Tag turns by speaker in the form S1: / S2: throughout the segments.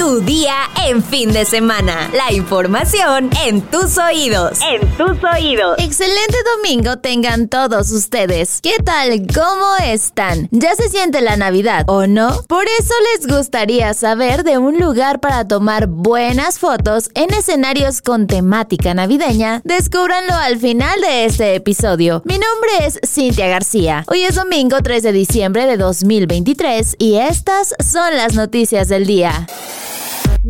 S1: Tu día en fin de semana. La información en tus oídos. En tus oídos.
S2: Excelente domingo tengan todos ustedes. ¿Qué tal? ¿Cómo están? ¿Ya se siente la Navidad o no? Por eso les gustaría saber de un lugar para tomar buenas fotos en escenarios con temática navideña. Descúbranlo al final de este episodio. Mi nombre es Cintia García. Hoy es domingo 3 de diciembre de 2023 y estas son las noticias del día.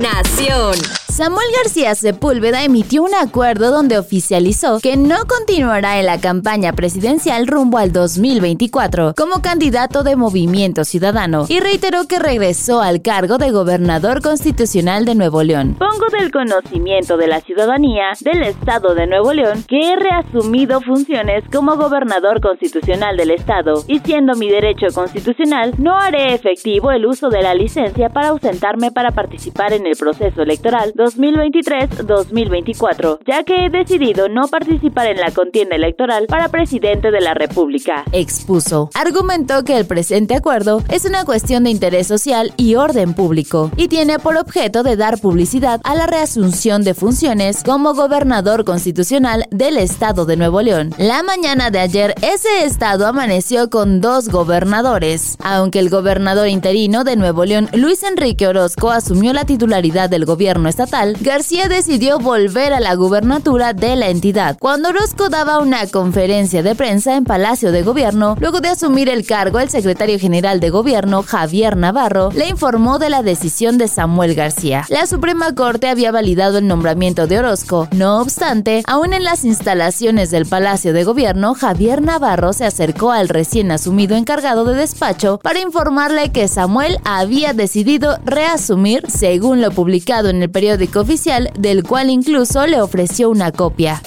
S1: Nación.
S2: Samuel García Sepúlveda emitió un acuerdo donde oficializó que no continuará en la campaña presidencial rumbo al 2024 como candidato de Movimiento Ciudadano y reiteró que regresó al cargo de gobernador constitucional de Nuevo León.
S3: Pongo del conocimiento de la ciudadanía del Estado de Nuevo León que he reasumido funciones como gobernador constitucional del Estado y siendo mi derecho constitucional no haré efectivo el uso de la licencia para ausentarme para participar en el proceso electoral 2023-2024, ya que he decidido no participar en la contienda electoral para presidente de la República.
S2: Expuso. Argumentó que el presente acuerdo es una cuestión de interés social y orden público y tiene por objeto de dar publicidad a la reasunción de funciones como gobernador constitucional del estado de Nuevo León. La mañana de ayer, ese estado amaneció con dos gobernadores. Aunque el gobernador interino de Nuevo León, Luis Enrique Orozco, asumió la titularidad del gobierno estatal, García decidió volver a la gubernatura de la entidad. Cuando Orozco daba una conferencia de prensa en Palacio de Gobierno, luego de asumir el cargo, el secretario general de Gobierno, Javier Navarro, le informó de la decisión de Samuel García. La Suprema Corte había validado el nombramiento de Orozco. No obstante, aún en las instalaciones del Palacio de Gobierno, Javier Navarro se acercó al recién asumido encargado de despacho para informarle que Samuel había decidido reasumir, según lo publicado en el periódico oficial, del cual incluso le ofreció una copia.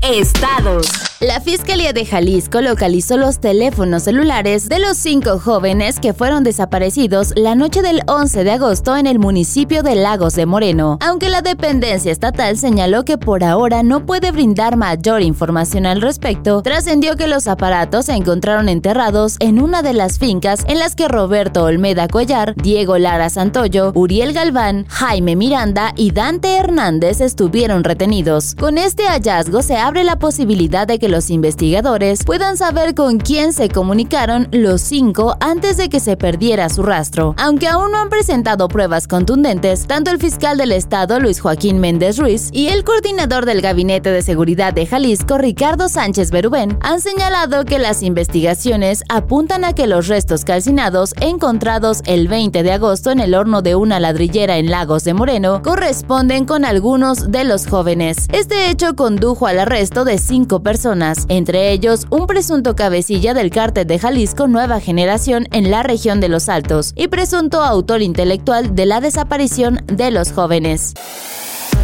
S1: Estados.
S2: La Fiscalía de Jalisco localizó los teléfonos celulares de los cinco jóvenes que fueron desaparecidos la noche del 11 de agosto en el municipio de Lagos de Moreno, aunque la dependencia estatal señaló que por ahora no puede brindar mayor información al respecto, trascendió que los aparatos se encontraron enterrados en una de las fincas en las que Roberto Olmeda Cuellar, Diego Lara Santoyo, Uriel Galván, Jaime Miranda y Dante Hernández estuvieron retenidos. Con este hallazgo se abre la posibilidad de que los investigadores puedan saber con quién se comunicaron los cinco antes de que se perdiera su rastro. Aunque aún no han presentado pruebas contundentes, tanto el fiscal del estado Luis Joaquín Méndez Ruiz y el coordinador del Gabinete de Seguridad de Jalisco Ricardo Sánchez Berubén han señalado que las investigaciones apuntan a que los restos calcinados encontrados el 20 de agosto en el horno de una ladrillera en Lagos de Moreno corresponden con algunos de los jóvenes. Este hecho condujo al arresto de cinco personas entre ellos un presunto cabecilla del cártel de Jalisco Nueva Generación en la región de Los Altos y presunto autor intelectual de la desaparición de los jóvenes.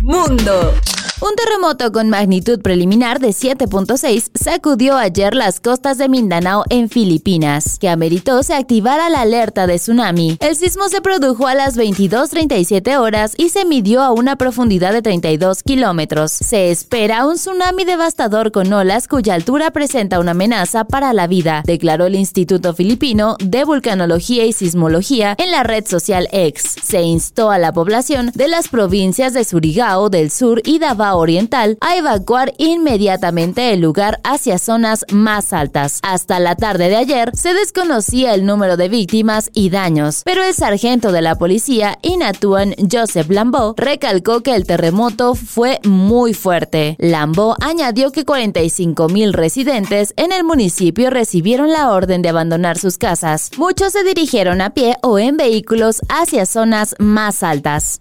S1: Mundo.
S2: Un terremoto con magnitud preliminar de 7.6 sacudió ayer las costas de Mindanao en Filipinas, que ameritó se activara la alerta de tsunami. El sismo se produjo a las 22.37 horas y se midió a una profundidad de 32 kilómetros. Se espera un tsunami devastador con olas cuya altura presenta una amenaza para la vida, declaró el Instituto Filipino de Vulcanología y Sismología en la red social X. Se instó a la población de las provincias de Surigao del Sur y Davao Oriental a evacuar inmediatamente el lugar hacia zonas más altas. Hasta la tarde de ayer se desconocía el número de víctimas y daños, pero el sargento de la policía, Inatuan Joseph Lambeau, recalcó que el terremoto fue muy fuerte. Lambeau añadió que 45 mil residentes en el municipio recibieron la orden de abandonar sus casas. Muchos se dirigieron a pie o en vehículos hacia zonas más altas.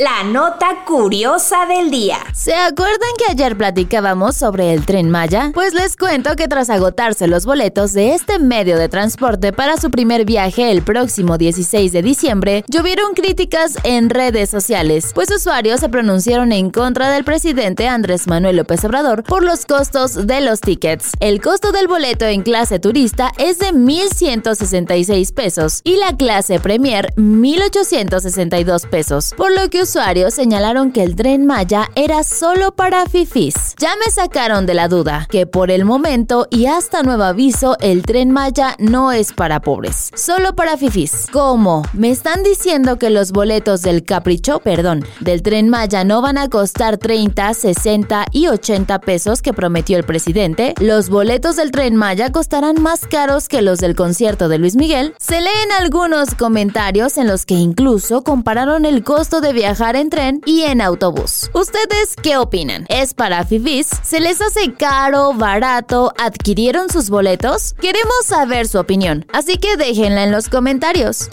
S1: La nota curiosa del día.
S2: ¿Se acuerdan que ayer platicábamos sobre el tren Maya? Pues les cuento que tras agotarse los boletos de este medio de transporte para su primer viaje el próximo 16 de diciembre, llovieron críticas en redes sociales, pues usuarios se pronunciaron en contra del presidente Andrés Manuel López Obrador por los costos de los tickets. El costo del boleto en clase turista es de 1.166 pesos y la clase Premier 1.862 pesos, por lo que usuarios señalaron que el tren Maya era solo para fifis. Ya me sacaron de la duda que por el momento y hasta nuevo aviso el tren Maya no es para pobres, solo para fifis. ¿Cómo? ¿Me están diciendo que los boletos del capricho, perdón, del tren Maya no van a costar 30, 60 y 80 pesos que prometió el presidente? ¿Los boletos del tren Maya costarán más caros que los del concierto de Luis Miguel? Se leen algunos comentarios en los que incluso compararon el costo de viajar en tren y en autobús. ¿Ustedes qué opinan? ¿Es para fifis? ¿Se les hace caro, barato? ¿Adquirieron sus boletos? Queremos saber su opinión, así que déjenla en los comentarios.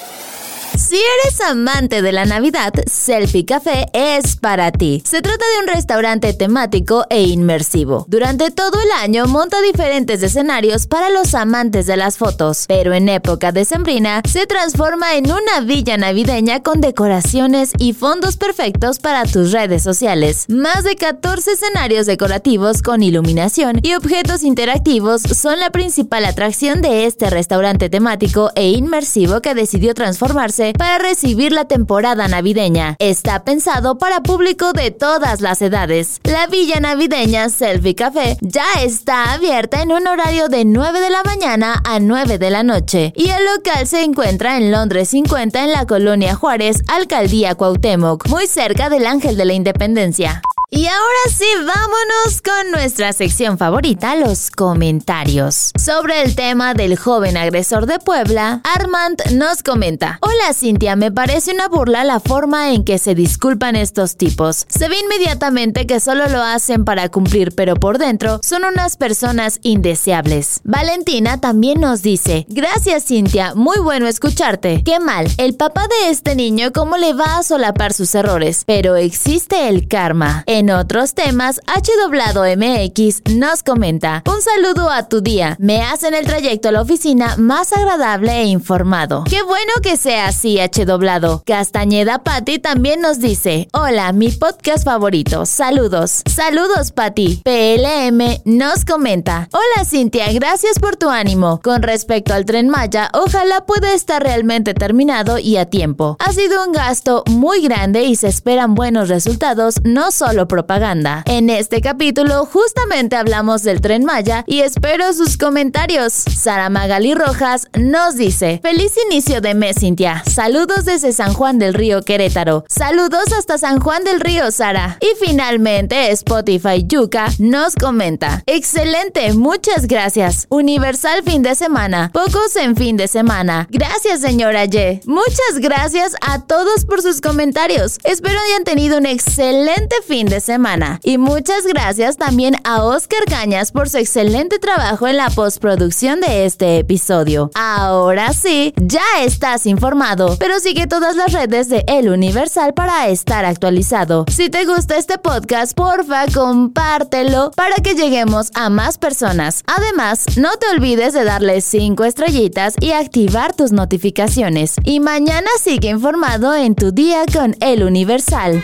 S2: Si eres amante de la Navidad, Selfie Café es para ti. Se trata de un restaurante temático e inmersivo. Durante todo el año monta diferentes escenarios para los amantes de las fotos, pero en época decembrina se transforma en una villa navideña con decoraciones y fondos perfectos para tus redes sociales. Más de 14 escenarios decorativos con iluminación y objetos interactivos son la principal atracción de este restaurante temático e inmersivo que decidió transformarse para recibir la temporada navideña. Está pensado para público de todas las edades. La villa navideña Selfie Café ya está abierta en un horario de 9 de la mañana a 9 de la noche y el local se encuentra en Londres 50 en la colonia Juárez, Alcaldía Cuauhtémoc, muy cerca del Ángel de la Independencia. Y ahora sí, vámonos con nuestra sección favorita, los comentarios. Sobre el tema del joven agresor de Puebla, Armand nos comenta, Hola Cintia, me parece una burla la forma en que se disculpan estos tipos. Se ve inmediatamente que solo lo hacen para cumplir, pero por dentro son unas personas indeseables. Valentina también nos dice, Gracias Cintia, muy bueno escucharte. Qué mal, el papá de este niño cómo le va a solapar sus errores, pero existe el karma. Otros temas, H doblado MX nos comenta, un saludo a tu día, me hacen el trayecto a la oficina más agradable e informado. Qué bueno que sea así, H doblado. Castañeda Patti también nos dice, hola, mi podcast favorito, saludos. Saludos, Patti. PLM nos comenta, hola Cintia, gracias por tu ánimo. Con respecto al tren Maya, ojalá pueda estar realmente terminado y a tiempo. Ha sido un gasto muy grande y se esperan buenos resultados, no solo propaganda. En este capítulo justamente hablamos del tren Maya y espero sus comentarios. Sara Magali Rojas nos dice, feliz inicio de mes Cintia, saludos desde San Juan del Río Querétaro, saludos hasta San Juan del Río Sara. Y finalmente Spotify Yuka nos comenta, excelente, muchas gracias. Universal fin de semana, pocos en fin de semana. Gracias señora Ye. Muchas gracias a todos por sus comentarios. Espero hayan tenido un excelente fin semana. Y muchas gracias también a Oscar Cañas por su excelente trabajo en la postproducción de este episodio. Ahora sí, ya estás informado, pero sigue todas las redes de El Universal para estar actualizado. Si te gusta este podcast, porfa, compártelo para que lleguemos a más personas. Además, no te olvides de darle 5 estrellitas y activar tus notificaciones. Y mañana sigue informado en tu día con El Universal.